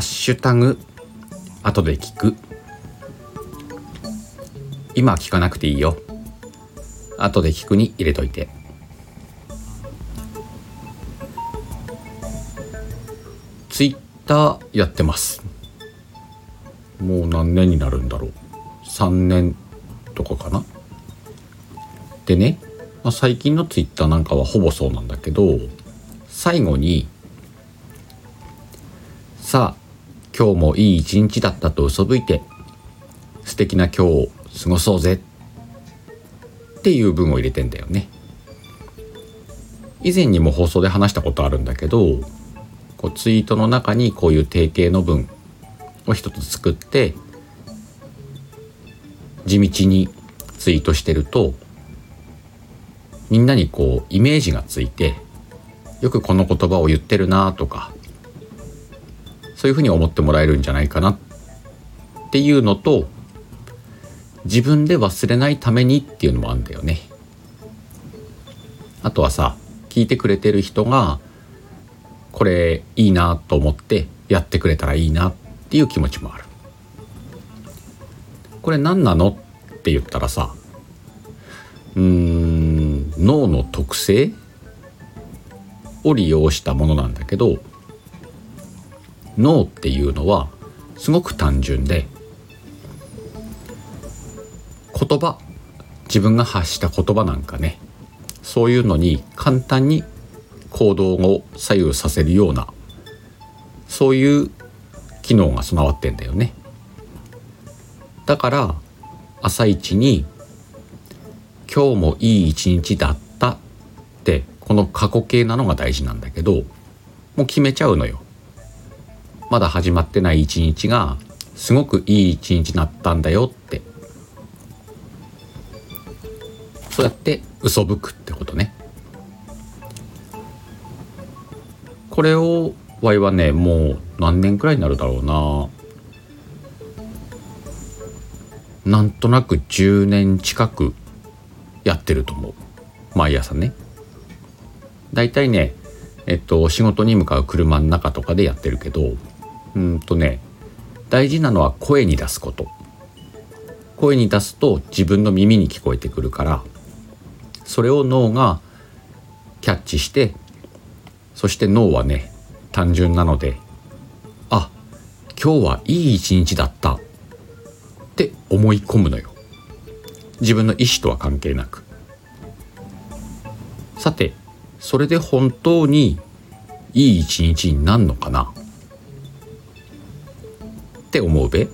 ッシュタグ後で聞く。今聞かなくていいよ。後で聞くに入れといて。ツイッターやってます。もう何年になるんだろう。3年とかかな。でね、まあ、最近のツイッターなんかはほぼそうなんだけど最後に「さあ今日もいい一日だったと嘘吹いて素敵な今日を過ごそうぜ」っていう文を入れてんだよね。以前にも放送で話したことあるんだけどこうツイートの中にこういう定型の文を一つ作って地道にツイートしてるとみんなにこうイメージがついてよくこの言葉を言ってるなとかそういうふうに思ってもらえるんじゃないかなっていうのと自分で忘れないためにっていうのもあるんだよね。あとはさ聞いてくれてる人がこれいいなと思ってやってくれたらいいなっていう気持ちもある。これ何なのって言ったらさうーん脳の特性を利用したものなんだけど脳っていうのはすごく単純で言葉自分が発した言葉なんかねそういうのに簡単に行動を左右させるようなそういう機能が備わってんだよね。だから朝一に「今日もいい一日だった」ってこの過去形なのが大事なんだけどもう決めちゃうのよ。まだ始まってない一日がすごくいい一日になったんだよって。そうやって嘘吹くってことね。これをワイはねもう何年くらいになるだろうな。なんとなく10年近くやってると思う。毎朝ね。だいたいねえっと仕事に向かう車の中とかでやってるけど。うんとね大事なのは声に出すこと。声に出すと自分の耳に聞こえてくるからそれを脳がキャッチしてそして脳はね単純なのであ今日はいい一日だった。って思い込むのよ。自分の意思とは関係なく。さてそれで本当にいい一日になるのかな？って思うべ？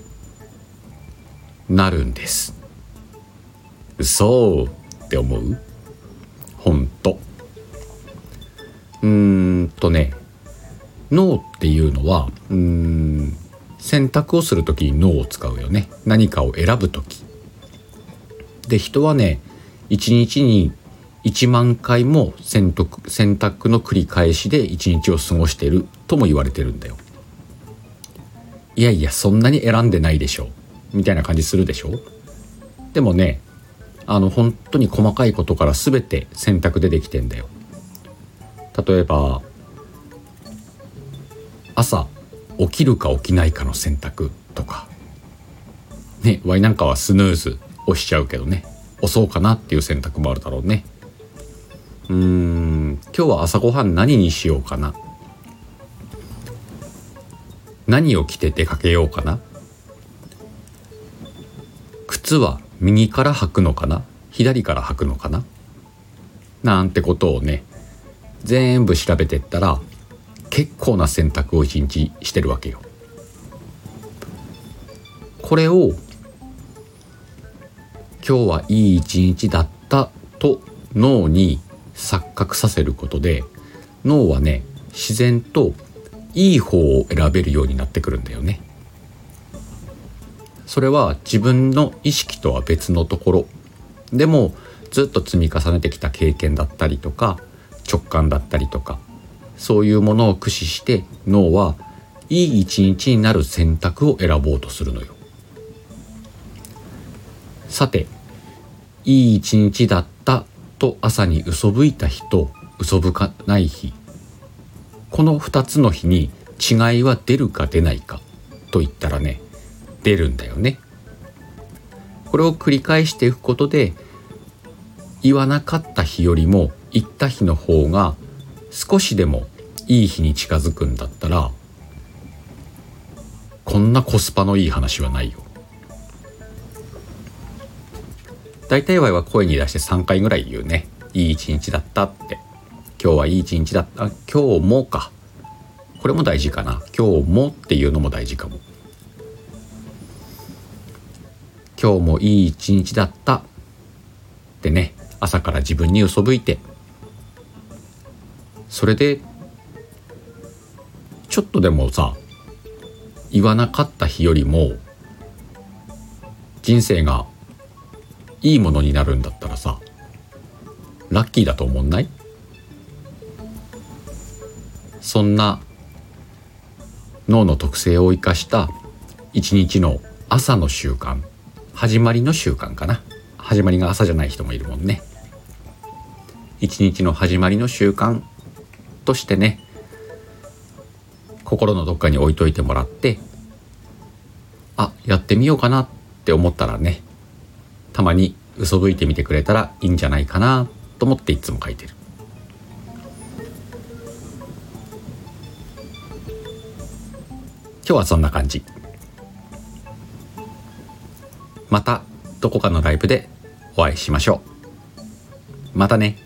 なるんです。嘘って思う？ほんと。うーんとね脳っていうのはうーん選択をする時に脳を使うよね。何かを選ぶ時。で人はね一日に1万回も選択選択の繰り返しで一日を過ごしているとも言われてるんだよ。いやいやそんなに選んでないでしょ。みたいな感じするでしょ。でもねあの本当に細かいことから全て選択でできてんだよ。例えば朝起きるか起きないかの選択とか。ねワイなんかはスヌーズ押しちゃうけどね。押そうかなっていう選択もあるだろうね。うーん今日は朝ごはん何にしようかな。何を着て出かけようかな？靴は右から履くのかな？左から履くのかな？なんてことをね全部調べてったら結構な選択を一日してるわけよ。これを今日はいい一日だったと脳に錯覚させることで脳はね自然といい方を選べるようになってくるんだよね。それは自分の意識とは別のところでもずっと積み重ねてきた経験だったりとか直感だったりとかそういうものを駆使して脳はいい一日になる選択を選ぼうとするのよ。さていい一日だったと朝に嘘吹いた日と嘘吹かない日この2つの日に違いは出るか出ないかと言ったらね出るんだよね。これを繰り返していくことで言わなかった日よりも言った日の方が少しでもいい日に近づくんだったらこんなコスパのいい話はないよ。大体は声に出して3回ぐらい言うね。いい一日だったって。今日はいい一日だった。今日もか。これも大事かな。今日もっていうのも大事かも。今日もいい一日だったってね朝から自分に嘘吹いてそれでちょっとでもさ言わなかった日よりも人生がいいものになるんだったらさラッキーだと思んない？そんな脳の特性を生かした一日の朝の習慣始まりの習慣かな。始まりが朝じゃない人もいるもんね。一日の始まりの習慣としてね心のどっかに置いといてもらってあやってみようかなって思ったらねたまに嘘吹いてみてくれたらいいんじゃないかなと思っていつも書いてる。今日はそんな感じ。またどこかのライブでお会いしましょう。またね。